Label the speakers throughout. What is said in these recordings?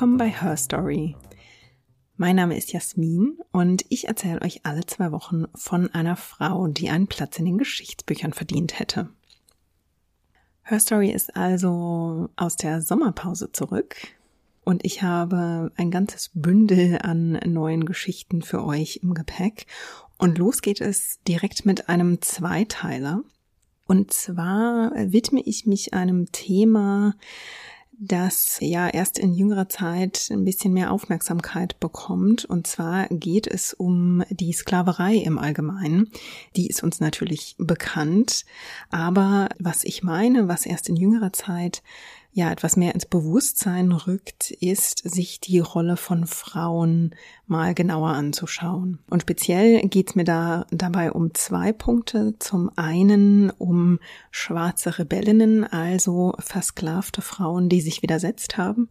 Speaker 1: Willkommen bei Her Story. Mein Name ist Jasmin und ich erzähle euch alle zwei Wochen von einer Frau, die einen Platz in den Geschichtsbüchern verdient hätte. Her Story ist also aus der Sommerpause zurück und ich habe ein ganzes Bündel an neuen Geschichten für euch im Gepäck. Und los geht es direkt mit einem Zweiteiler. Und zwar widme ich mich einem Thema, das ja erst in jüngerer Zeit ein bisschen mehr Aufmerksamkeit bekommt. Und zwar geht es um die Sklaverei im Allgemeinen. Die ist uns natürlich bekannt. Aber was ich meine, was erst in jüngerer Zeit ja etwas mehr ins Bewusstsein rückt, ist, sich die Rolle von Frauen mal genauer anzuschauen. Und speziell geht es mir da dabei um zwei Punkte. Zum einen um schwarze Rebellinnen, also versklavte Frauen, die sich widersetzt haben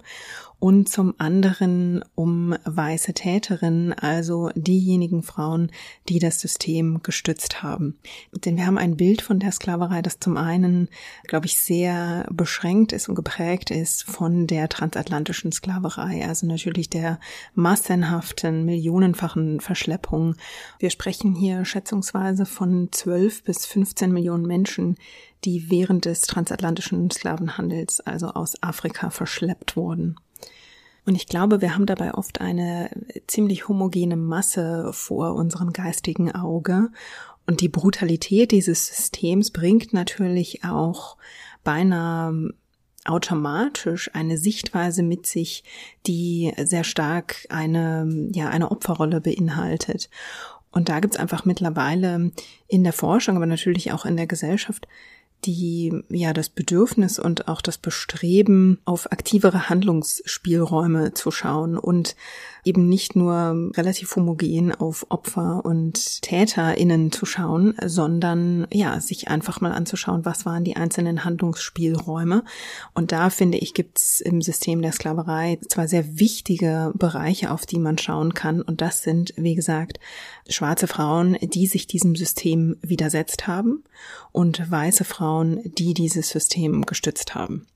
Speaker 1: und zum anderen um weiße Täterinnen, also diejenigen Frauen, die das System gestützt haben. Denn wir haben ein Bild von der Sklaverei, das zum einen, glaube ich, sehr beschränkt ist und geprägt ist von der transatlantischen Sklaverei, also natürlich der massenhaften, millionenfachen Verschleppung. Wir sprechen hier schätzungsweise von 12 bis 15 Millionen Menschen, die während des transatlantischen Sklavenhandels, also aus Afrika, verschleppt wurden. Und ich glaube, wir haben dabei oft eine ziemlich homogene Masse vor unserem geistigen Auge. Und die Brutalität dieses Systems bringt natürlich auch beinahe automatisch eine Sichtweise mit sich, die sehr stark eine, ja, eine Opferrolle beinhaltet. Und da gibt's einfach mittlerweile in der Forschung, aber natürlich auch in der Gesellschaft die ja das Bedürfnis und auch das Bestreben auf aktivere Handlungsspielräume zu schauen und eben nicht nur relativ homogen auf Opfer und TäterInnen zu schauen, sondern ja, sich einfach mal anzuschauen, was waren die einzelnen Handlungsspielräume. Und da finde ich, gibt's im System der Sklaverei zwei sehr wichtige Bereiche, auf die man schauen kann. Und das sind, wie gesagt, schwarze Frauen, die sich diesem System widersetzt haben und weiße Frauen, die dieses System gestützt haben.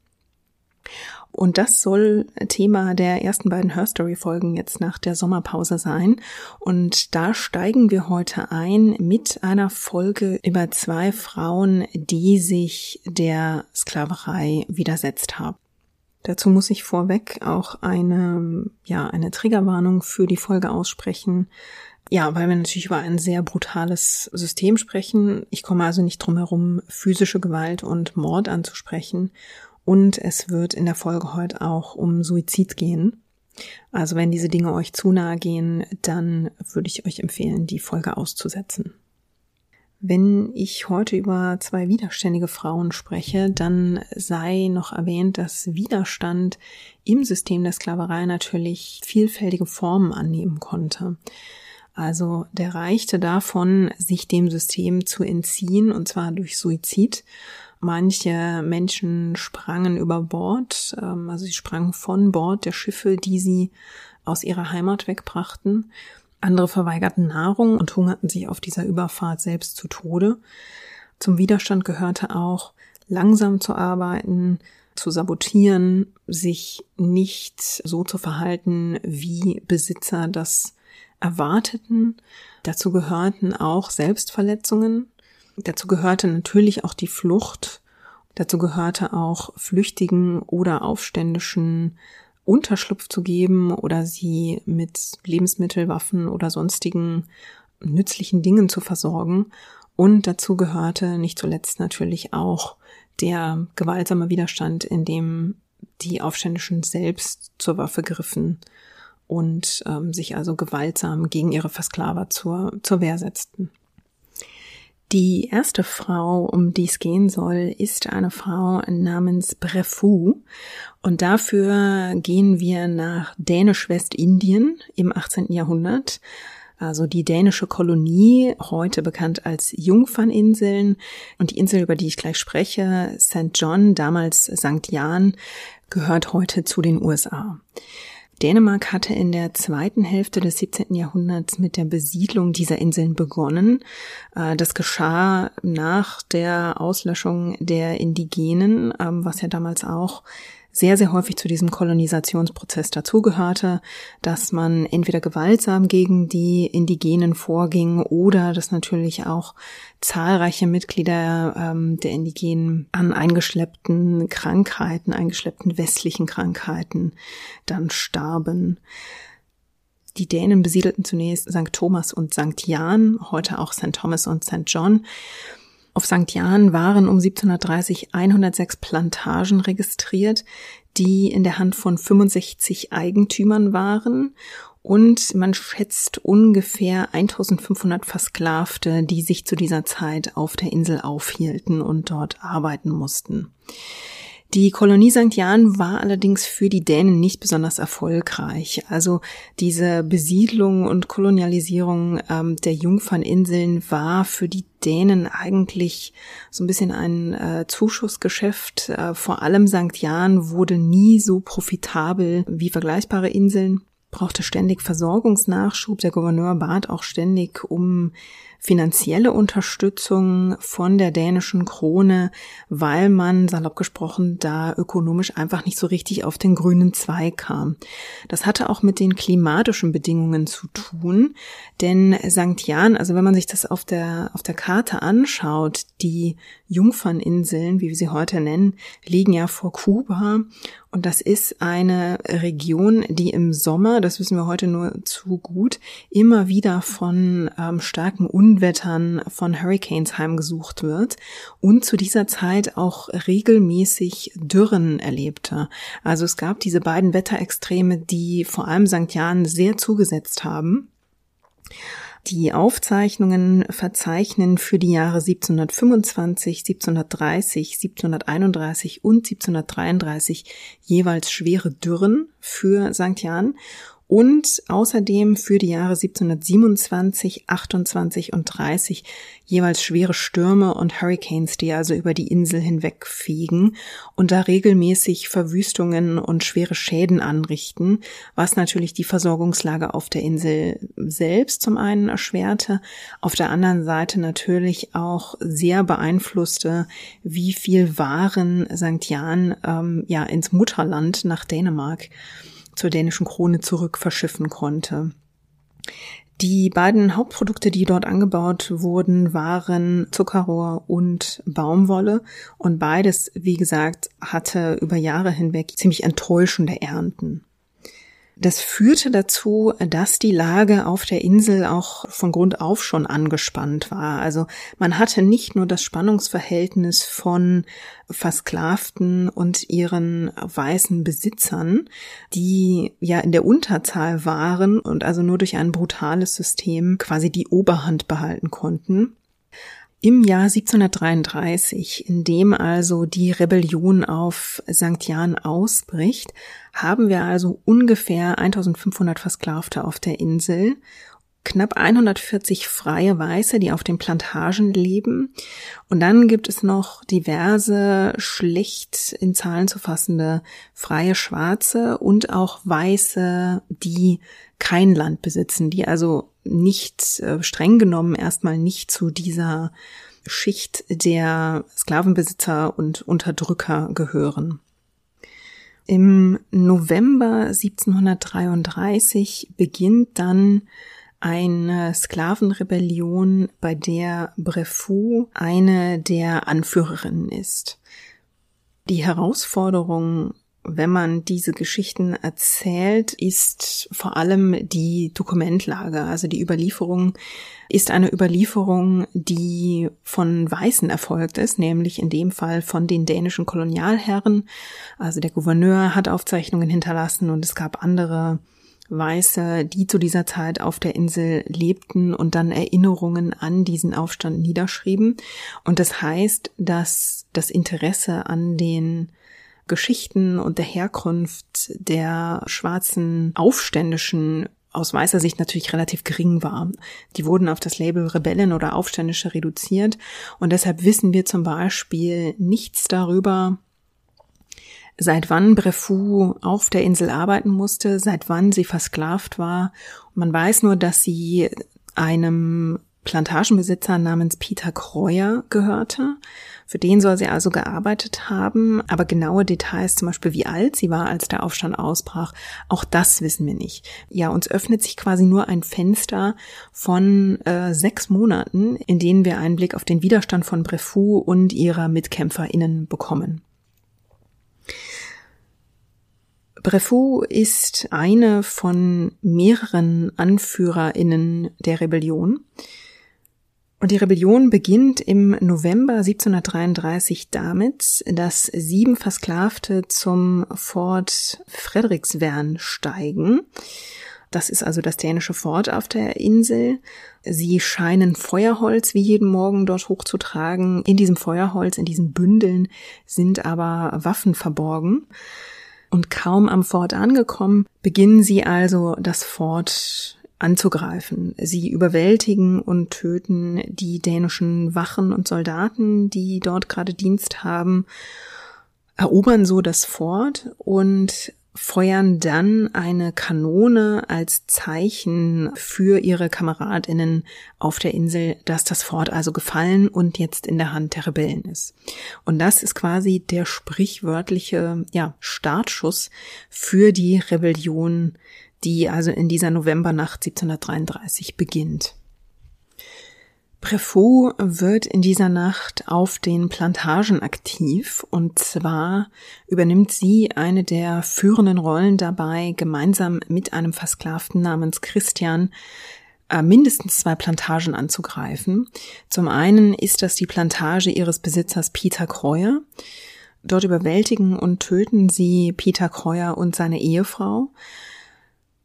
Speaker 1: Und das soll Thema der ersten beiden Herstory-Folgen jetzt nach der Sommerpause sein. Und da steigen wir heute ein mit einer Folge über zwei Frauen, die sich der Sklaverei widersetzt haben. Dazu muss ich vorweg auch eine, ja, eine Triggerwarnung für die Folge aussprechen. Ja, weil wir natürlich über ein sehr brutales System sprechen. Ich komme also nicht drum herum, physische Gewalt und Mord anzusprechen. Und es wird in der Folge heute auch um Suizid gehen. Also wenn diese Dinge euch zu nahe gehen, dann würde ich euch empfehlen, die Folge auszusetzen. Wenn ich heute über zwei widerständige Frauen spreche, dann sei noch erwähnt, dass Widerstand im System der Sklaverei natürlich vielfältige Formen annehmen konnte. Also der reichte davon, sich dem System zu entziehen, und zwar durch Suizid. Manche Menschen sprangen über Bord, ähm, also sie sprangen von Bord der Schiffe, die sie aus ihrer Heimat wegbrachten. Andere verweigerten Nahrung und hungerten sich auf dieser Überfahrt selbst zu Tode. Zum Widerstand gehörte auch, langsam zu arbeiten, zu sabotieren, sich nicht so zu verhalten, wie Besitzer das erwarteten. Dazu gehörten auch Selbstverletzungen. Dazu gehörte natürlich auch die Flucht. Dazu gehörte auch Flüchtigen oder Aufständischen Unterschlupf zu geben oder sie mit Lebensmittel, Waffen oder sonstigen nützlichen Dingen zu versorgen. Und dazu gehörte nicht zuletzt natürlich auch der gewaltsame Widerstand, in dem die Aufständischen selbst zur Waffe griffen und ähm, sich also gewaltsam gegen ihre Versklaver zur, zur Wehr setzten. Die erste Frau, um die es gehen soll, ist eine Frau namens Brefu. Und dafür gehen wir nach Dänisch-Westindien im 18. Jahrhundert. Also die dänische Kolonie, heute bekannt als Jungferninseln. Und die Insel, über die ich gleich spreche, St. John, damals St. Jan, gehört heute zu den USA. Dänemark hatte in der zweiten Hälfte des 17. Jahrhunderts mit der Besiedlung dieser Inseln begonnen. Äh, das geschah nach der Auslöschung der Indigenen, ähm, was ja damals auch sehr, sehr häufig zu diesem Kolonisationsprozess dazugehörte, dass man entweder gewaltsam gegen die Indigenen vorging oder dass natürlich auch zahlreiche Mitglieder ähm, der Indigenen an eingeschleppten Krankheiten, eingeschleppten westlichen Krankheiten dann starben. Die Dänen besiedelten zunächst St. Thomas und St. Jan, heute auch St. Thomas und St. John. Auf St. Jan waren um 1730 106 Plantagen registriert, die in der Hand von 65 Eigentümern waren und man schätzt ungefähr 1500 Versklavte, die sich zu dieser Zeit auf der Insel aufhielten und dort arbeiten mussten. Die Kolonie St. Jan war allerdings für die Dänen nicht besonders erfolgreich. Also diese Besiedlung und Kolonialisierung ähm, der Jungferninseln war für die Dänen eigentlich so ein bisschen ein äh, Zuschussgeschäft. Äh, vor allem St. Jan wurde nie so profitabel wie vergleichbare Inseln brauchte ständig Versorgungsnachschub. Der Gouverneur bat auch ständig um finanzielle Unterstützung von der dänischen Krone, weil man, salopp gesprochen, da ökonomisch einfach nicht so richtig auf den grünen Zweig kam. Das hatte auch mit den klimatischen Bedingungen zu tun, denn St. Jan, also wenn man sich das auf der, auf der Karte anschaut, die Jungferninseln, wie wir sie heute nennen, liegen ja vor Kuba und das ist eine Region, die im Sommer, das wissen wir heute nur zu gut, immer wieder von ähm, starken Unwettern, von Hurricanes heimgesucht wird und zu dieser Zeit auch regelmäßig Dürren erlebte. Also es gab diese beiden Wetterextreme, die vor allem St. Jan sehr zugesetzt haben. Die Aufzeichnungen verzeichnen für die Jahre 1725, 1730, 1731 und 1733 jeweils schwere Dürren für St. Jan und außerdem für die Jahre 1727, 28 und 30 jeweils schwere Stürme und Hurricanes, die also über die Insel hinwegfegen und da regelmäßig Verwüstungen und schwere Schäden anrichten, was natürlich die Versorgungslage auf der Insel selbst zum einen erschwerte, auf der anderen Seite natürlich auch sehr beeinflusste, wie viel Waren St. Jan ähm, ja ins Mutterland nach Dänemark zur dänischen Krone zurück verschiffen konnte. Die beiden Hauptprodukte, die dort angebaut wurden, waren Zuckerrohr und Baumwolle. Und beides, wie gesagt, hatte über Jahre hinweg ziemlich enttäuschende Ernten. Das führte dazu, dass die Lage auf der Insel auch von Grund auf schon angespannt war. Also man hatte nicht nur das Spannungsverhältnis von Versklavten und ihren weißen Besitzern, die ja in der Unterzahl waren und also nur durch ein brutales System quasi die Oberhand behalten konnten, im Jahr 1733, in dem also die Rebellion auf St. Jan ausbricht, haben wir also ungefähr 1500 Versklavte auf der Insel knapp 140 freie Weiße, die auf den Plantagen leben. Und dann gibt es noch diverse schlecht in Zahlen zu fassende freie Schwarze und auch Weiße, die kein Land besitzen, die also nicht äh, streng genommen erstmal nicht zu dieser Schicht der Sklavenbesitzer und Unterdrücker gehören. Im November 1733 beginnt dann eine Sklavenrebellion, bei der Brefou eine der Anführerinnen ist. Die Herausforderung, wenn man diese Geschichten erzählt, ist vor allem die Dokumentlage. Also die Überlieferung ist eine Überlieferung, die von Weißen erfolgt ist, nämlich in dem Fall von den dänischen Kolonialherren. Also der Gouverneur hat Aufzeichnungen hinterlassen und es gab andere Weiße, die zu dieser Zeit auf der Insel lebten und dann Erinnerungen an diesen Aufstand niederschrieben. Und das heißt, dass das Interesse an den Geschichten und der Herkunft der schwarzen Aufständischen aus weißer Sicht natürlich relativ gering war. Die wurden auf das Label Rebellen oder Aufständische reduziert und deshalb wissen wir zum Beispiel nichts darüber, seit wann Brefou auf der Insel arbeiten musste, seit wann sie versklavt war. Man weiß nur, dass sie einem Plantagenbesitzer namens Peter Kreuer gehörte. Für den soll sie also gearbeitet haben, aber genaue Details, zum Beispiel wie alt sie war, als der Aufstand ausbrach, auch das wissen wir nicht. Ja, uns öffnet sich quasi nur ein Fenster von äh, sechs Monaten, in denen wir einen Blick auf den Widerstand von Brefou und ihrer MitkämpferInnen bekommen. Brefou ist eine von mehreren AnführerInnen der Rebellion. Und die Rebellion beginnt im November 1733 damit, dass sieben Versklavte zum Fort Frederiksvern steigen. Das ist also das dänische Fort auf der Insel. Sie scheinen Feuerholz wie jeden Morgen dort hochzutragen. In diesem Feuerholz, in diesen Bündeln sind aber Waffen verborgen. Und kaum am Fort angekommen, beginnen sie also das Fort anzugreifen. Sie überwältigen und töten die dänischen Wachen und Soldaten, die dort gerade Dienst haben, erobern so das Fort und feuern dann eine Kanone als Zeichen für ihre Kameradinnen auf der Insel, dass das Fort also gefallen und jetzt in der Hand der Rebellen ist. Und das ist quasi der sprichwörtliche ja, Startschuss für die Rebellion, die also in dieser Novembernacht 1733 beginnt. Prefot wird in dieser Nacht auf den Plantagen aktiv und zwar übernimmt sie eine der führenden Rollen dabei, gemeinsam mit einem Versklavten namens Christian äh, mindestens zwei Plantagen anzugreifen. Zum einen ist das die Plantage ihres Besitzers Peter Kreuer. Dort überwältigen und töten sie Peter Kreuer und seine Ehefrau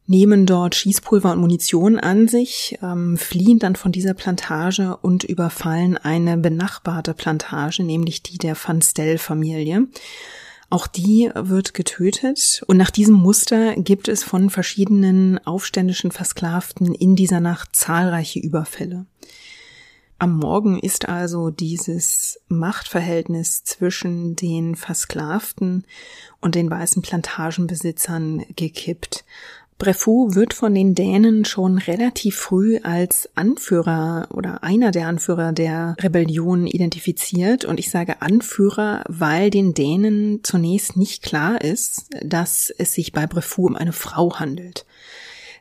Speaker 1: nehmen dort Schießpulver und Munition an sich, ähm, fliehen dann von dieser Plantage und überfallen eine benachbarte Plantage, nämlich die der Van Stell-Familie. Auch die wird getötet und nach diesem Muster gibt es von verschiedenen aufständischen Versklavten in dieser Nacht zahlreiche Überfälle. Am Morgen ist also dieses Machtverhältnis zwischen den Versklavten und den weißen Plantagenbesitzern gekippt. Brefou wird von den Dänen schon relativ früh als Anführer oder einer der Anführer der Rebellion identifiziert. Und ich sage Anführer, weil den Dänen zunächst nicht klar ist, dass es sich bei Brefou um eine Frau handelt.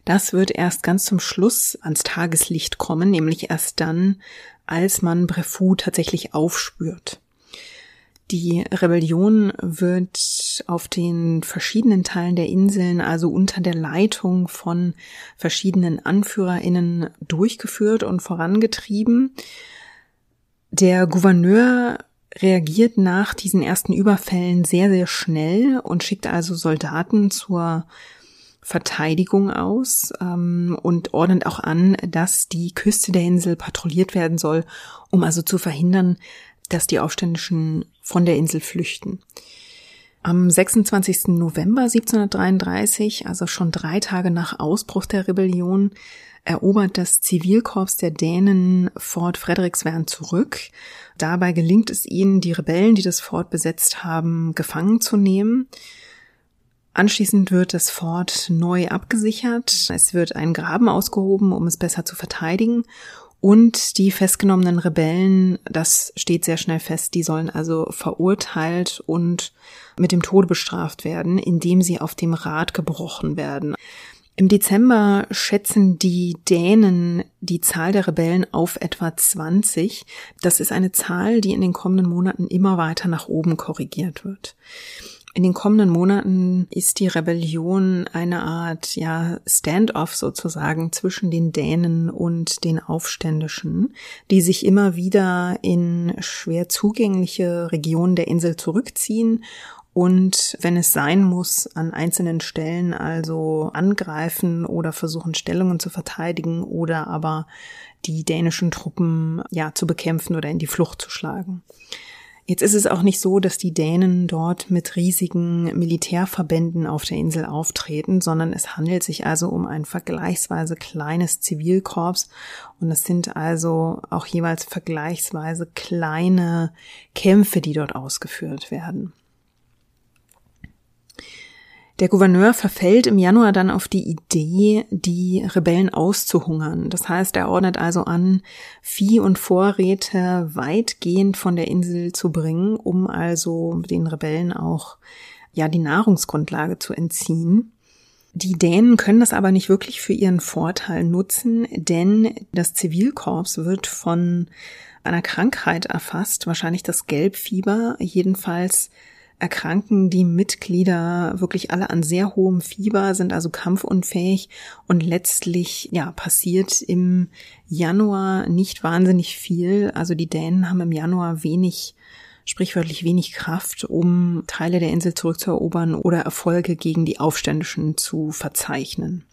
Speaker 1: Das wird erst ganz zum Schluss ans Tageslicht kommen, nämlich erst dann, als man Brefou tatsächlich aufspürt. Die Rebellion wird auf den verschiedenen Teilen der Inseln, also unter der Leitung von verschiedenen Anführerinnen durchgeführt und vorangetrieben. Der Gouverneur reagiert nach diesen ersten Überfällen sehr, sehr schnell und schickt also Soldaten zur Verteidigung aus ähm, und ordnet auch an, dass die Küste der Insel patrouilliert werden soll, um also zu verhindern, dass die Aufständischen von der Insel flüchten. Am 26. November 1733, also schon drei Tage nach Ausbruch der Rebellion, erobert das Zivilkorps der Dänen Fort Frederiksvern zurück. Dabei gelingt es ihnen, die Rebellen, die das Fort besetzt haben, gefangen zu nehmen. Anschließend wird das Fort neu abgesichert. Es wird ein Graben ausgehoben, um es besser zu verteidigen. Und die festgenommenen Rebellen, das steht sehr schnell fest, die sollen also verurteilt und mit dem Tode bestraft werden, indem sie auf dem Rad gebrochen werden. Im Dezember schätzen die Dänen die Zahl der Rebellen auf etwa 20. Das ist eine Zahl, die in den kommenden Monaten immer weiter nach oben korrigiert wird. In den kommenden Monaten ist die Rebellion eine Art, ja, Stand-off sozusagen zwischen den Dänen und den Aufständischen, die sich immer wieder in schwer zugängliche Regionen der Insel zurückziehen und wenn es sein muss, an einzelnen Stellen also angreifen oder versuchen Stellungen zu verteidigen oder aber die dänischen Truppen ja zu bekämpfen oder in die Flucht zu schlagen. Jetzt ist es auch nicht so, dass die Dänen dort mit riesigen Militärverbänden auf der Insel auftreten, sondern es handelt sich also um ein vergleichsweise kleines Zivilkorps und es sind also auch jeweils vergleichsweise kleine Kämpfe, die dort ausgeführt werden. Der Gouverneur verfällt im Januar dann auf die Idee, die Rebellen auszuhungern. Das heißt, er ordnet also an, Vieh und Vorräte weitgehend von der Insel zu bringen, um also den Rebellen auch ja die Nahrungsgrundlage zu entziehen. Die Dänen können das aber nicht wirklich für ihren Vorteil nutzen, denn das Zivilkorps wird von einer Krankheit erfasst, wahrscheinlich das Gelbfieber. Jedenfalls erkranken die Mitglieder wirklich alle an sehr hohem Fieber, sind also kampfunfähig und letztlich, ja, passiert im Januar nicht wahnsinnig viel. Also die Dänen haben im Januar wenig sprichwörtlich wenig Kraft, um Teile der Insel zurückzuerobern oder Erfolge gegen die Aufständischen zu verzeichnen.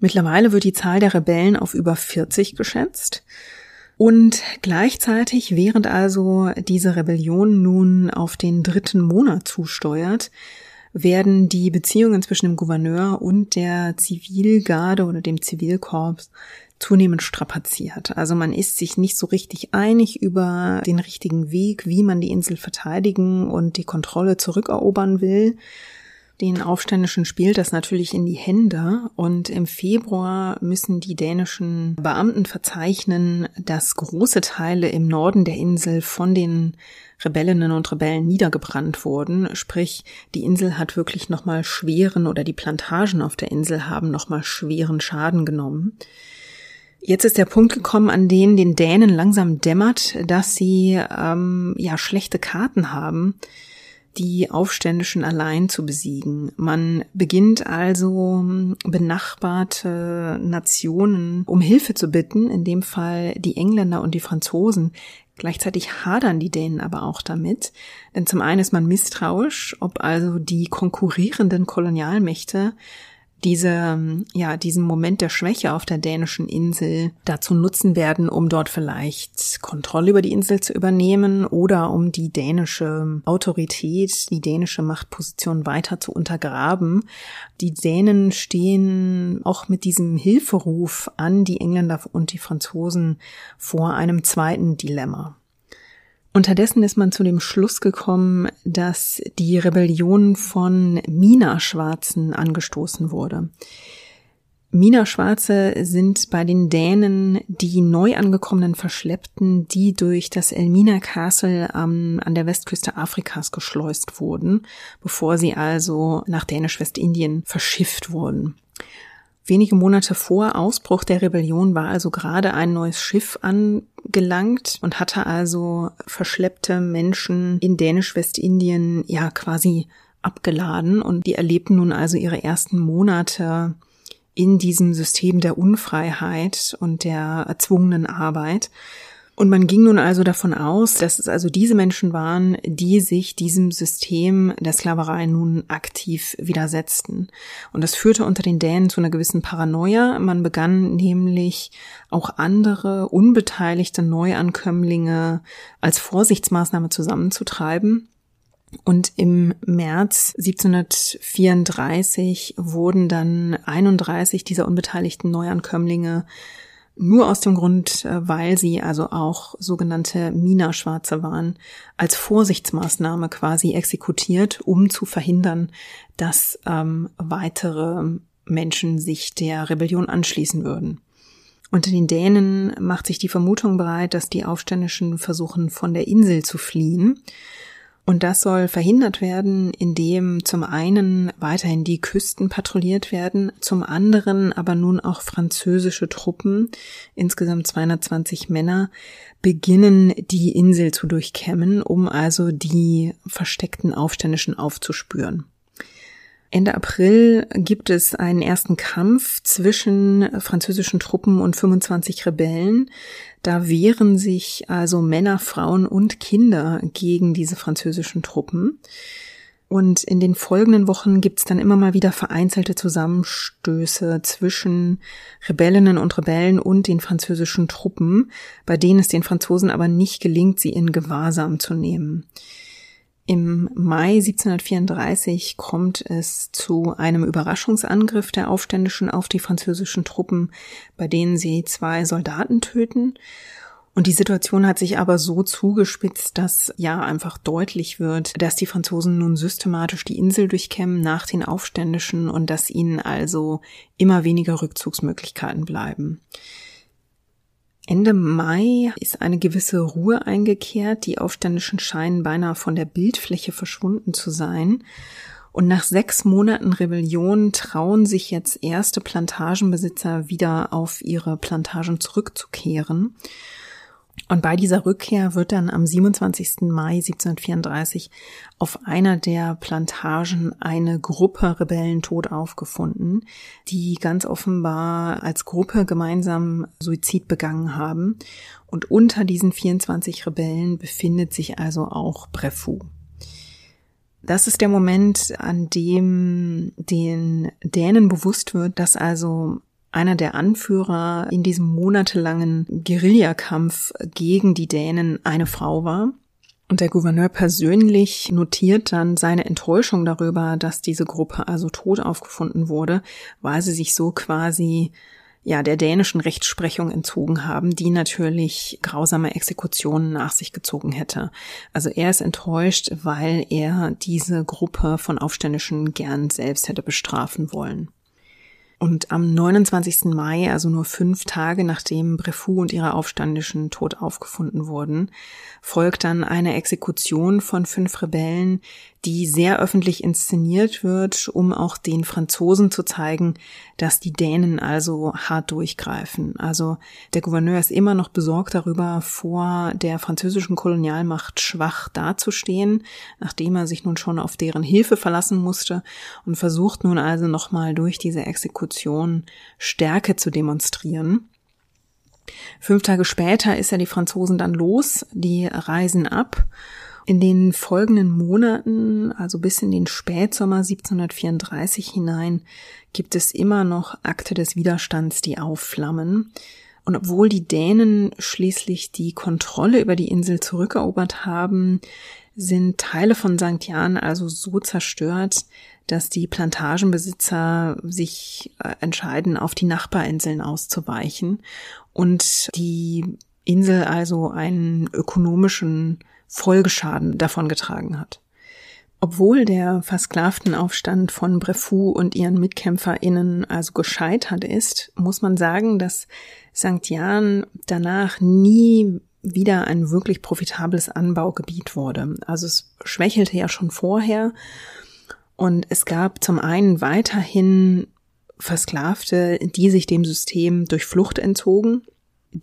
Speaker 1: Mittlerweile wird die Zahl der Rebellen auf über 40 geschätzt. Und gleichzeitig, während also diese Rebellion nun auf den dritten Monat zusteuert, werden die Beziehungen zwischen dem Gouverneur und der Zivilgarde oder dem Zivilkorps zunehmend strapaziert. Also man ist sich nicht so richtig einig über den richtigen Weg, wie man die Insel verteidigen und die Kontrolle zurückerobern will. Den Aufständischen spielt das natürlich in die Hände und im Februar müssen die dänischen Beamten verzeichnen, dass große Teile im Norden der Insel von den Rebellinnen und Rebellen niedergebrannt wurden. Sprich, die Insel hat wirklich nochmal schweren oder die Plantagen auf der Insel haben nochmal schweren Schaden genommen. Jetzt ist der Punkt gekommen, an dem den Dänen langsam dämmert, dass sie ähm, ja schlechte Karten haben, die Aufständischen allein zu besiegen. Man beginnt also benachbarte Nationen um Hilfe zu bitten, in dem Fall die Engländer und die Franzosen. Gleichzeitig hadern die Dänen aber auch damit, denn zum einen ist man misstrauisch, ob also die konkurrierenden Kolonialmächte diese, ja, diesen Moment der Schwäche auf der dänischen Insel dazu nutzen werden, um dort vielleicht Kontrolle über die Insel zu übernehmen oder um die dänische Autorität, die dänische Machtposition weiter zu untergraben. Die Dänen stehen auch mit diesem Hilferuf an die Engländer und die Franzosen vor einem zweiten Dilemma. Unterdessen ist man zu dem Schluss gekommen, dass die Rebellion von Mina-Schwarzen angestoßen wurde. Mina-Schwarze sind bei den Dänen die neu angekommenen Verschleppten, die durch das Elmina Castle ähm, an der Westküste Afrikas geschleust wurden, bevor sie also nach Dänisch-Westindien verschifft wurden. Wenige Monate vor Ausbruch der Rebellion war also gerade ein neues Schiff angelangt und hatte also verschleppte Menschen in Dänisch-Westindien ja quasi abgeladen und die erlebten nun also ihre ersten Monate in diesem System der Unfreiheit und der erzwungenen Arbeit. Und man ging nun also davon aus, dass es also diese Menschen waren, die sich diesem System der Sklaverei nun aktiv widersetzten. Und das führte unter den Dänen zu einer gewissen Paranoia. Man begann nämlich auch andere unbeteiligte Neuankömmlinge als Vorsichtsmaßnahme zusammenzutreiben. Und im März 1734 wurden dann 31 dieser unbeteiligten Neuankömmlinge nur aus dem Grund, äh, weil sie also auch sogenannte Mina-Schwarze waren, als Vorsichtsmaßnahme quasi exekutiert, um zu verhindern, dass ähm, weitere Menschen sich der Rebellion anschließen würden. Unter den Dänen macht sich die Vermutung bereit, dass die Aufständischen versuchen, von der Insel zu fliehen. Und das soll verhindert werden, indem zum einen weiterhin die Küsten patrouilliert werden, zum anderen aber nun auch französische Truppen, insgesamt 220 Männer, beginnen die Insel zu durchkämmen, um also die versteckten Aufständischen aufzuspüren. Ende April gibt es einen ersten Kampf zwischen französischen Truppen und 25 Rebellen. Da wehren sich also Männer, Frauen und Kinder gegen diese französischen Truppen. Und in den folgenden Wochen gibt es dann immer mal wieder vereinzelte Zusammenstöße zwischen Rebellinnen und Rebellen und den französischen Truppen, bei denen es den Franzosen aber nicht gelingt, sie in Gewahrsam zu nehmen. Im Mai 1734 kommt es zu einem Überraschungsangriff der Aufständischen auf die französischen Truppen, bei denen sie zwei Soldaten töten. Und die Situation hat sich aber so zugespitzt, dass ja einfach deutlich wird, dass die Franzosen nun systematisch die Insel durchkämmen nach den Aufständischen und dass ihnen also immer weniger Rückzugsmöglichkeiten bleiben. Ende Mai ist eine gewisse Ruhe eingekehrt. Die Aufständischen scheinen beinahe von der Bildfläche verschwunden zu sein. Und nach sechs Monaten Rebellion trauen sich jetzt erste Plantagenbesitzer wieder auf ihre Plantagen zurückzukehren. Und bei dieser Rückkehr wird dann am 27. Mai 1734 auf einer der Plantagen eine Gruppe Rebellen tot aufgefunden, die ganz offenbar als Gruppe gemeinsam Suizid begangen haben. Und unter diesen 24 Rebellen befindet sich also auch Brefou. Das ist der Moment, an dem den Dänen bewusst wird, dass also einer der Anführer in diesem monatelangen Guerillakampf gegen die Dänen eine Frau war. Und der Gouverneur persönlich notiert dann seine Enttäuschung darüber, dass diese Gruppe also tot aufgefunden wurde, weil sie sich so quasi ja der dänischen Rechtsprechung entzogen haben, die natürlich grausame Exekutionen nach sich gezogen hätte. Also er ist enttäuscht, weil er diese Gruppe von Aufständischen gern selbst hätte bestrafen wollen. Und am 29. Mai, also nur fünf Tage nachdem Brefou und ihre Aufständischen tot aufgefunden wurden, folgt dann eine Exekution von fünf Rebellen, die sehr öffentlich inszeniert wird, um auch den Franzosen zu zeigen, dass die Dänen also hart durchgreifen. Also der Gouverneur ist immer noch besorgt darüber, vor der französischen Kolonialmacht schwach dazustehen, nachdem er sich nun schon auf deren Hilfe verlassen musste und versucht nun also nochmal durch diese Exekution Stärke zu demonstrieren. Fünf Tage später ist er die Franzosen dann los, die reisen ab in den folgenden Monaten, also bis in den Spätsommer 1734 hinein, gibt es immer noch Akte des Widerstands, die aufflammen. Und obwohl die Dänen schließlich die Kontrolle über die Insel zurückerobert haben, sind Teile von St. Jan also so zerstört, dass die Plantagenbesitzer sich äh, entscheiden, auf die Nachbarinseln auszuweichen und die Insel also einen ökonomischen Folgeschaden davongetragen hat. Obwohl der Versklavenaufstand von Brefou und ihren MitkämpferInnen also gescheitert ist, muss man sagen, dass St. Jan danach nie wieder ein wirklich profitables Anbaugebiet wurde. Also es schwächelte ja schon vorher und es gab zum einen weiterhin Versklavte, die sich dem System durch Flucht entzogen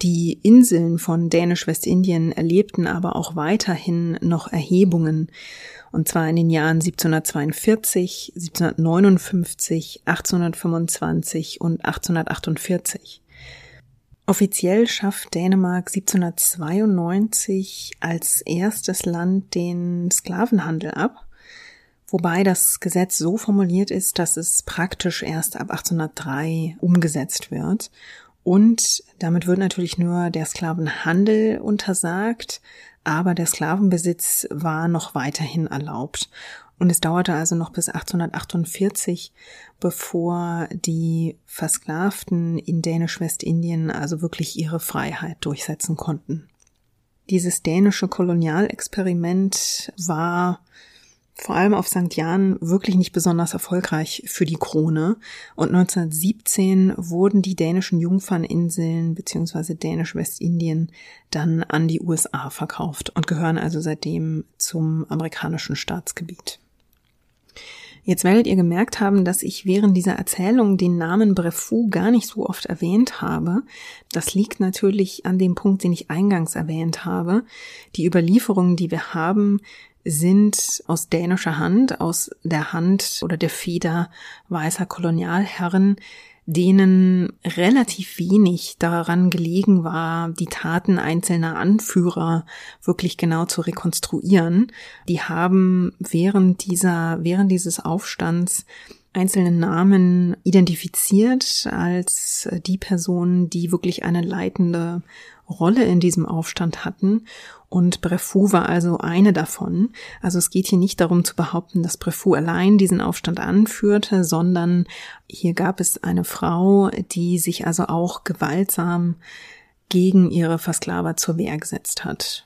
Speaker 1: die Inseln von Dänisch-Westindien erlebten aber auch weiterhin noch Erhebungen, und zwar in den Jahren 1742, 1759, 1825 und 1848. Offiziell schafft Dänemark 1792 als erstes Land den Sklavenhandel ab, wobei das Gesetz so formuliert ist, dass es praktisch erst ab 1803 umgesetzt wird und damit wird natürlich nur der Sklavenhandel untersagt, aber der Sklavenbesitz war noch weiterhin erlaubt. Und es dauerte also noch bis 1848, bevor die Versklavten in Dänisch-Westindien also wirklich ihre Freiheit durchsetzen konnten. Dieses dänische Kolonialexperiment war vor allem auf St. Jan wirklich nicht besonders erfolgreich für die Krone. Und 1917 wurden die dänischen Jungferninseln bzw. Dänisch-Westindien dann an die USA verkauft und gehören also seitdem zum amerikanischen Staatsgebiet. Jetzt werdet ihr gemerkt haben, dass ich während dieser Erzählung den Namen Brefou gar nicht so oft erwähnt habe. Das liegt natürlich an dem Punkt, den ich eingangs erwähnt habe. Die Überlieferungen, die wir haben, sind aus dänischer Hand, aus der Hand oder der Feder weißer Kolonialherren, denen relativ wenig daran gelegen war, die Taten einzelner Anführer wirklich genau zu rekonstruieren. Die haben während dieser, während dieses Aufstands einzelne Namen identifiziert als die Personen, die wirklich eine leitende Rolle in diesem Aufstand hatten. Und Brefou war also eine davon. Also es geht hier nicht darum zu behaupten, dass Brefou allein diesen Aufstand anführte, sondern hier gab es eine Frau, die sich also auch gewaltsam gegen ihre Versklaver zur Wehr gesetzt hat.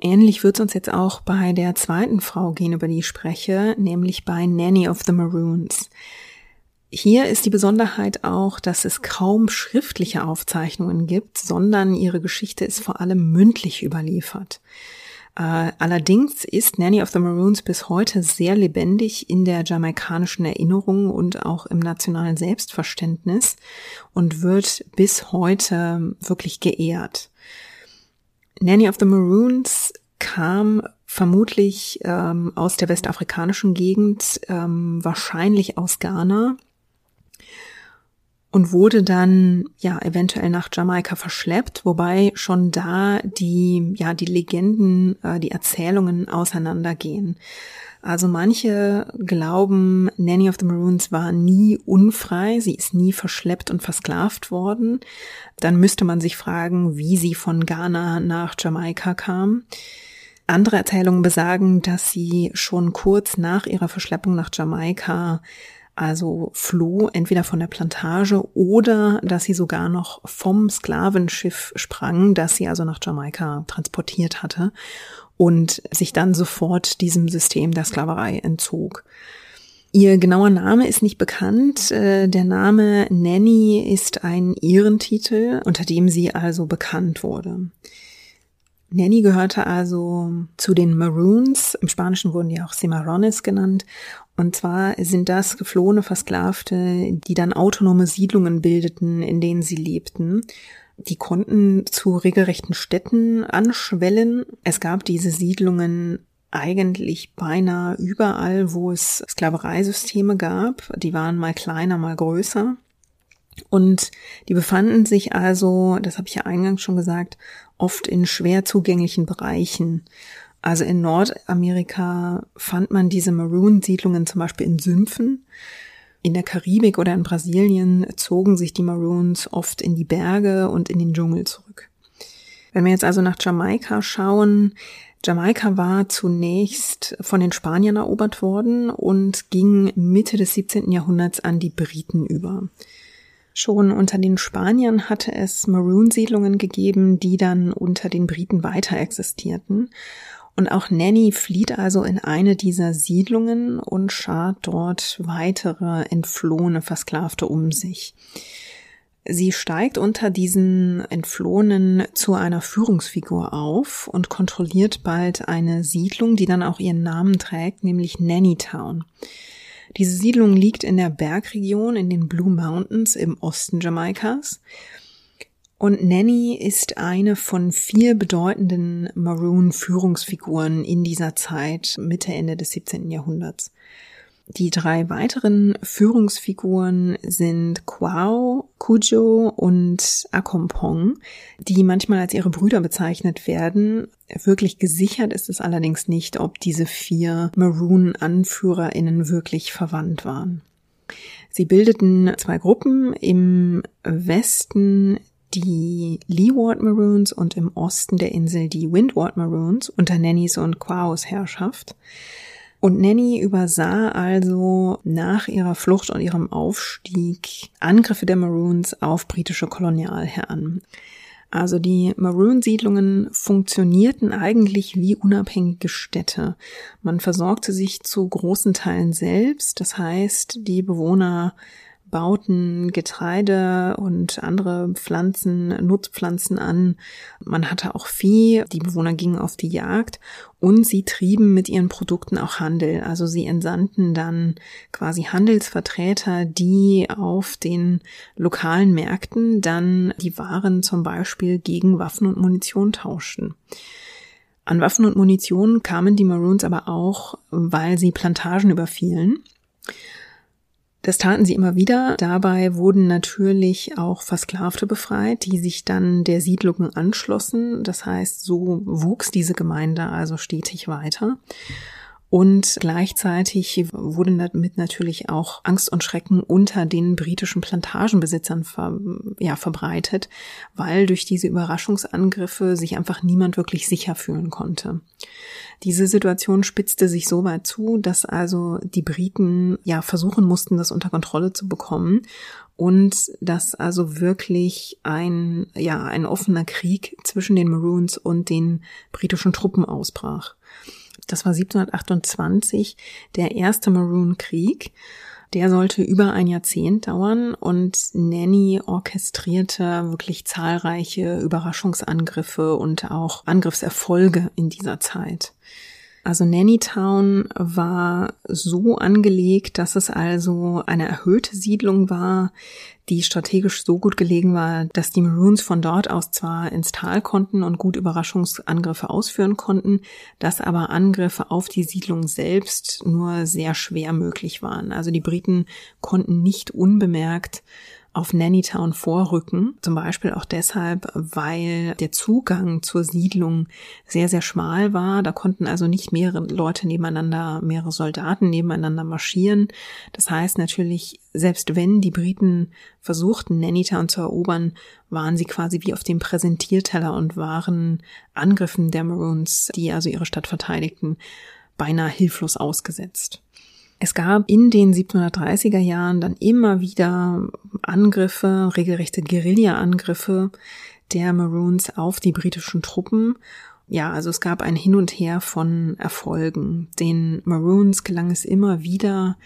Speaker 1: Ähnlich wird es uns jetzt auch bei der zweiten Frau gehen, über die ich spreche, nämlich bei Nanny of the Maroons. Hier ist die Besonderheit auch, dass es kaum schriftliche Aufzeichnungen gibt, sondern ihre Geschichte ist vor allem mündlich überliefert. Äh, allerdings ist Nanny of the Maroons bis heute sehr lebendig in der jamaikanischen Erinnerung und auch im nationalen Selbstverständnis und wird bis heute wirklich geehrt. Nanny of the Maroons kam vermutlich ähm, aus der westafrikanischen Gegend, ähm, wahrscheinlich aus Ghana und wurde dann ja eventuell nach Jamaika verschleppt, wobei schon da die ja die Legenden, äh, die Erzählungen auseinandergehen. Also manche glauben, Nanny of the Maroons war nie unfrei, sie ist nie verschleppt und versklavt worden. Dann müsste man sich fragen, wie sie von Ghana nach Jamaika kam. Andere Erzählungen besagen, dass sie schon kurz nach ihrer Verschleppung nach Jamaika also floh entweder von der Plantage oder dass sie sogar noch vom Sklavenschiff sprang, das sie also nach Jamaika transportiert hatte und sich dann sofort diesem System der Sklaverei entzog. Ihr genauer Name ist nicht bekannt. Äh, der Name Nanny ist ein Ehrentitel, unter dem sie also bekannt wurde. Nanny gehörte also zu den Maroons. Im Spanischen wurden die auch Cimarrones genannt. Und zwar sind das geflohene Versklavte, die dann autonome Siedlungen bildeten, in denen sie lebten. Die konnten zu regelrechten Städten anschwellen. Es gab diese Siedlungen eigentlich beinahe überall, wo es Sklavereisysteme gab. Die waren mal kleiner, mal größer. Und die befanden sich also, das habe ich ja eingangs schon gesagt, oft in schwer zugänglichen Bereichen. Also in Nordamerika fand man diese Maroon-Siedlungen zum Beispiel in Sümpfen. In der Karibik oder in Brasilien zogen sich die Maroons oft in die Berge und in den Dschungel zurück. Wenn wir jetzt also nach Jamaika schauen, Jamaika war zunächst von den Spaniern erobert worden und ging Mitte des 17. Jahrhunderts an die Briten über. Schon unter den Spaniern hatte es Maroon-Siedlungen gegeben, die dann unter den Briten weiter existierten. Und auch Nanny flieht also in eine dieser Siedlungen und schart dort weitere entflohene Versklavte um sich. Sie steigt unter diesen Entflohenen zu einer Führungsfigur auf und kontrolliert bald eine Siedlung, die dann auch ihren Namen trägt, nämlich Nannytown. Diese Siedlung liegt in der Bergregion in den Blue Mountains im Osten Jamaikas. Und Nanny ist eine von vier bedeutenden Maroon-Führungsfiguren in dieser Zeit, Mitte, Ende des 17. Jahrhunderts. Die drei weiteren Führungsfiguren sind Quao, Kujo und Akompong, die manchmal als ihre Brüder bezeichnet werden. Wirklich gesichert ist es allerdings nicht, ob diese vier Maroon-AnführerInnen wirklich verwandt waren. Sie bildeten zwei Gruppen. Im Westen die Leeward Maroons und im Osten der Insel die Windward Maroons unter Nannys und Quaos Herrschaft. Und Nanny übersah also nach ihrer Flucht und ihrem Aufstieg Angriffe der Maroons auf britische Kolonialherren. Also die Maroon-Siedlungen funktionierten eigentlich wie unabhängige Städte. Man versorgte sich zu großen Teilen selbst, das heißt, die Bewohner bauten Getreide und andere Pflanzen, Nutzpflanzen an. Man hatte auch Vieh, die Bewohner gingen auf die Jagd und sie trieben mit ihren Produkten auch Handel. Also sie entsandten dann quasi Handelsvertreter, die auf den lokalen Märkten dann die Waren zum Beispiel gegen Waffen und Munition tauschten. An Waffen und Munition kamen die Maroons aber auch, weil sie Plantagen überfielen. Das taten sie immer wieder. Dabei wurden natürlich auch Versklavte befreit, die sich dann der Siedlungen anschlossen. Das heißt, so wuchs diese Gemeinde also stetig weiter. Und gleichzeitig wurde damit natürlich auch Angst und Schrecken unter den britischen Plantagenbesitzern ver, ja, verbreitet, weil durch diese Überraschungsangriffe sich einfach niemand wirklich sicher fühlen konnte. Diese Situation spitzte sich so weit zu, dass also die Briten ja versuchen mussten, das unter Kontrolle zu bekommen und dass also wirklich ein, ja, ein offener Krieg zwischen den Maroons und den britischen Truppen ausbrach. Das war 1728 der erste Maroon-Krieg. Der sollte über ein Jahrzehnt dauern und Nanny orchestrierte wirklich zahlreiche Überraschungsangriffe und auch Angriffserfolge in dieser Zeit. Also Nannytown war so angelegt, dass es also eine erhöhte Siedlung war, die strategisch so gut gelegen war, dass die Maroons von dort aus zwar ins Tal konnten und gut Überraschungsangriffe ausführen konnten, dass aber Angriffe auf die Siedlung selbst nur sehr schwer möglich waren. Also die Briten konnten nicht unbemerkt auf Nannytown vorrücken. Zum Beispiel auch deshalb, weil der Zugang zur Siedlung sehr, sehr schmal war. Da konnten also nicht mehrere Leute nebeneinander, mehrere Soldaten nebeneinander marschieren. Das heißt natürlich, selbst wenn die Briten versuchten, Nannytown zu erobern, waren sie quasi wie auf dem Präsentierteller und waren Angriffen der Maroons, die also ihre Stadt verteidigten, beinahe hilflos ausgesetzt. Es gab in den 1730er Jahren dann immer wieder Angriffe, regelrechte Guerilla-Angriffe der Maroons auf die britischen Truppen. Ja, also es gab ein Hin und Her von Erfolgen. Den Maroons gelang es immer wieder,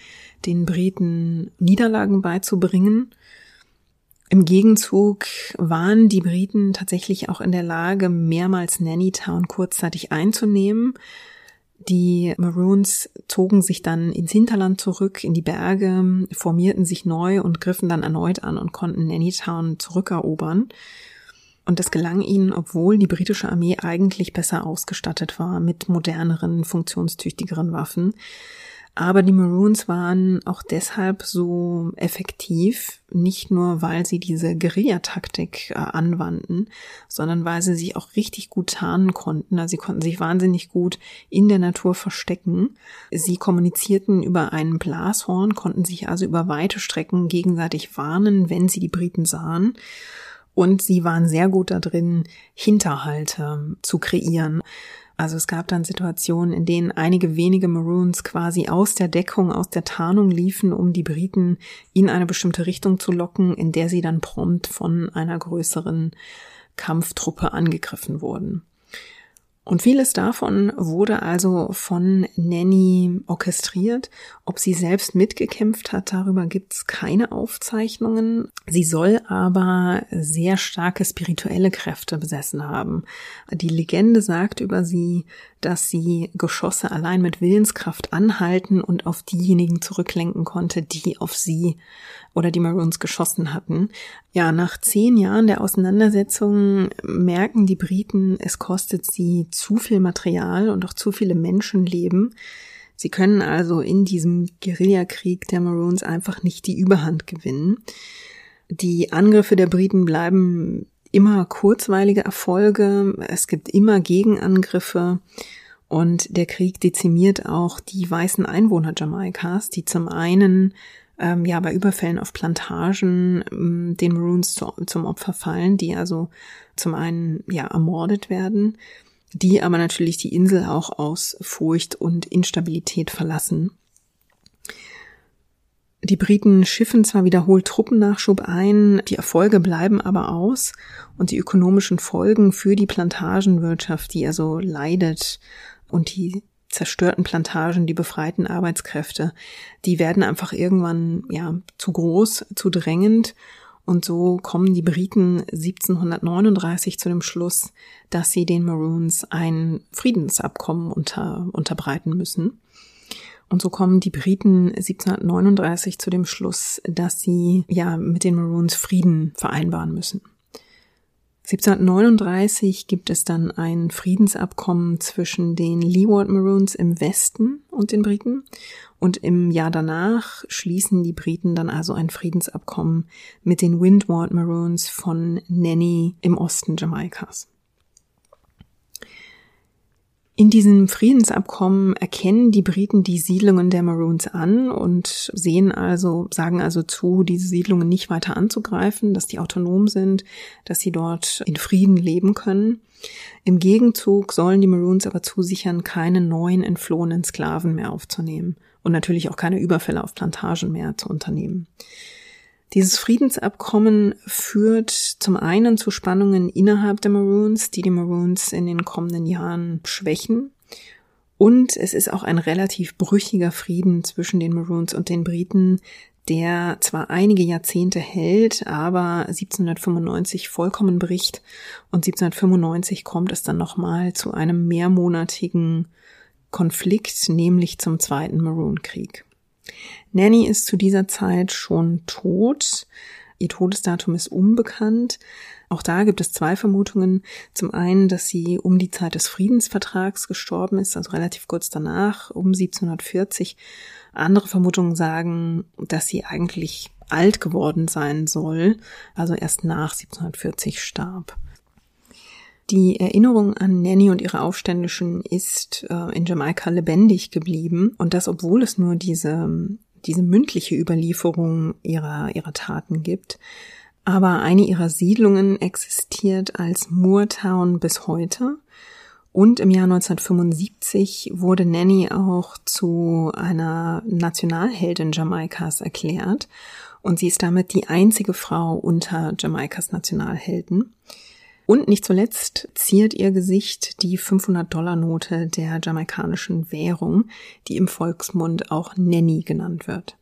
Speaker 1: den Briten Niederlagen beizubringen. Im Gegenzug waren die Briten tatsächlich auch in der Lage, mehrmals Nannytown kurzzeitig einzunehmen. Die Maroons zogen sich dann ins Hinterland zurück, in die Berge, formierten sich neu und griffen dann erneut an und konnten Nannytown zurückerobern. Und das gelang ihnen, obwohl die britische Armee eigentlich besser ausgestattet war mit moderneren, funktionstüchtigeren Waffen. Aber die Maroons waren auch deshalb so effektiv, nicht nur weil sie diese Guerillataktik äh, anwandten, sondern weil sie sich auch richtig gut tarnen konnten. Also sie konnten sich wahnsinnig gut in der Natur verstecken. Sie kommunizierten über ein Blashorn, konnten sich also über weite Strecken gegenseitig warnen, wenn sie die Briten sahen. Und sie waren sehr gut da drin, Hinterhalte zu kreieren. Also es gab dann Situationen, in denen einige wenige Maroons quasi aus der Deckung, aus der Tarnung liefen, um die Briten in eine bestimmte Richtung zu locken, in der sie dann prompt von einer größeren Kampftruppe angegriffen wurden. Und vieles davon wurde also von Nanny orchestriert. Ob sie selbst mitgekämpft hat, darüber gibt's keine Aufzeichnungen. Sie soll aber sehr starke spirituelle Kräfte besessen haben. Die Legende sagt über sie, dass sie Geschosse allein mit Willenskraft anhalten und auf diejenigen zurücklenken konnte, die auf sie oder die Maroons geschossen hatten. Ja, nach zehn Jahren der Auseinandersetzung merken die Briten, es kostet sie zu viel Material und auch zu viele Menschenleben. Sie können also in diesem Guerillakrieg der Maroons einfach nicht die Überhand gewinnen. Die Angriffe der Briten bleiben immer kurzweilige Erfolge, es gibt immer Gegenangriffe und der Krieg dezimiert auch die weißen Einwohner Jamaikas, die zum einen ähm, ja bei Überfällen auf Plantagen ähm, den Maroons zu, zum Opfer fallen, die also zum einen ja ermordet werden, die aber natürlich die Insel auch aus Furcht und Instabilität verlassen. Die Briten schiffen zwar wiederholt Truppennachschub ein, die Erfolge bleiben aber aus und die ökonomischen Folgen für die Plantagenwirtschaft, die also leidet und die zerstörten Plantagen, die befreiten Arbeitskräfte, die werden einfach irgendwann ja zu groß, zu drängend und so kommen die Briten 1739 zu dem Schluss, dass sie den Maroons ein Friedensabkommen unter, unterbreiten müssen. Und so kommen die Briten 1739 zu dem Schluss, dass sie ja mit den Maroons Frieden vereinbaren müssen. 1739 gibt es dann ein Friedensabkommen zwischen den Leeward Maroons im Westen und den Briten und im Jahr danach schließen die Briten dann also ein Friedensabkommen mit den Windward Maroons von Nanny im Osten Jamaikas. In diesem Friedensabkommen erkennen die Briten die Siedlungen der Maroons an und sehen also, sagen also zu, diese Siedlungen nicht weiter anzugreifen, dass die autonom sind, dass sie dort in Frieden leben können. Im Gegenzug sollen die Maroons aber zusichern, keine neuen entflohenen Sklaven mehr aufzunehmen und natürlich auch keine Überfälle auf Plantagen mehr zu unternehmen. Dieses Friedensabkommen führt zum einen zu Spannungen innerhalb der Maroons, die die Maroons in den kommenden Jahren schwächen. Und es ist auch ein relativ brüchiger Frieden zwischen den Maroons und den Briten, der zwar einige Jahrzehnte hält, aber 1795 vollkommen bricht und 1795 kommt es dann nochmal zu einem mehrmonatigen Konflikt, nämlich zum Zweiten Maroon-Krieg. Nanny ist zu dieser Zeit schon tot. Ihr Todesdatum ist unbekannt. Auch da gibt es zwei Vermutungen. Zum einen, dass sie um die Zeit des Friedensvertrags gestorben ist, also relativ kurz danach, um 1740. Andere Vermutungen sagen, dass sie eigentlich alt geworden sein soll, also erst nach 1740 starb. Die Erinnerung an Nanny und ihre Aufständischen ist äh, in Jamaika lebendig geblieben und das, obwohl es nur diese, diese mündliche Überlieferung ihrer, ihrer Taten gibt. Aber eine ihrer Siedlungen existiert als Moortown bis heute. Und im Jahr 1975 wurde Nanny auch zu einer Nationalheldin Jamaikas erklärt. Und sie ist damit die einzige Frau unter Jamaikas Nationalhelden. Und nicht zuletzt ziert ihr Gesicht die 500-Dollar-Note der jamaikanischen Währung, die im Volksmund auch Nanny genannt wird.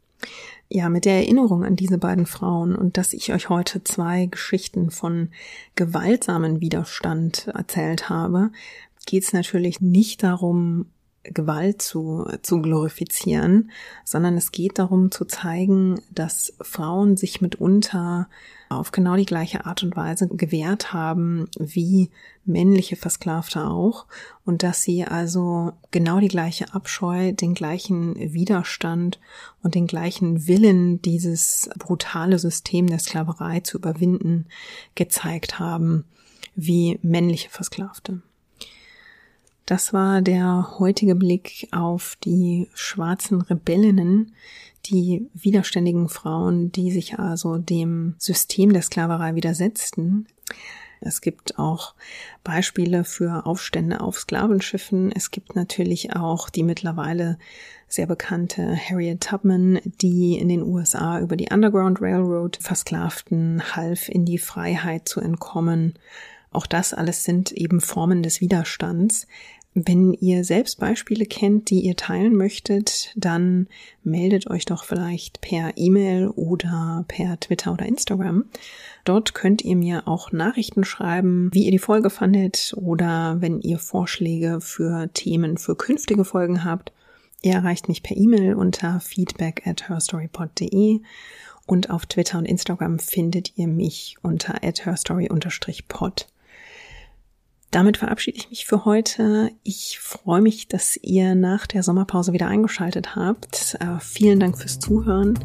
Speaker 1: Ja, mit der Erinnerung an diese beiden Frauen und dass ich euch heute zwei Geschichten von gewaltsamen Widerstand erzählt habe, geht es natürlich nicht darum, Gewalt zu, zu glorifizieren, sondern es geht darum zu zeigen, dass Frauen sich mitunter auf genau die gleiche Art und Weise gewehrt haben wie männliche Versklavte auch und dass sie also genau die gleiche Abscheu, den gleichen Widerstand und den gleichen Willen, dieses brutale System der Sklaverei zu überwinden, gezeigt haben wie männliche Versklavte. Das war der heutige Blick auf die schwarzen Rebellinnen, die widerständigen Frauen, die sich also dem System der Sklaverei widersetzten. Es gibt auch Beispiele für Aufstände auf Sklavenschiffen. Es gibt natürlich auch die mittlerweile sehr bekannte Harriet Tubman, die in den USA über die Underground Railroad Versklavten half, in die Freiheit zu entkommen. Auch das alles sind eben Formen des Widerstands. Wenn ihr selbst Beispiele kennt, die ihr teilen möchtet, dann meldet euch doch vielleicht per E-Mail oder per Twitter oder Instagram. Dort könnt ihr mir auch Nachrichten schreiben, wie ihr die Folge fandet oder wenn ihr Vorschläge für Themen für künftige Folgen habt. Ihr erreicht mich per E-Mail unter feedback at herstorypod.de und auf Twitter und Instagram findet ihr mich unter at herstory-pod. Damit verabschiede ich mich für heute. Ich freue mich, dass ihr nach der Sommerpause wieder eingeschaltet habt. Äh, vielen Dank fürs Zuhören.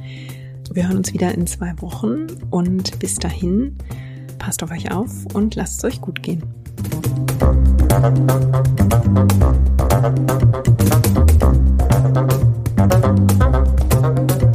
Speaker 1: Wir hören uns wieder in zwei Wochen und bis dahin passt auf euch auf und lasst es euch gut gehen. Musik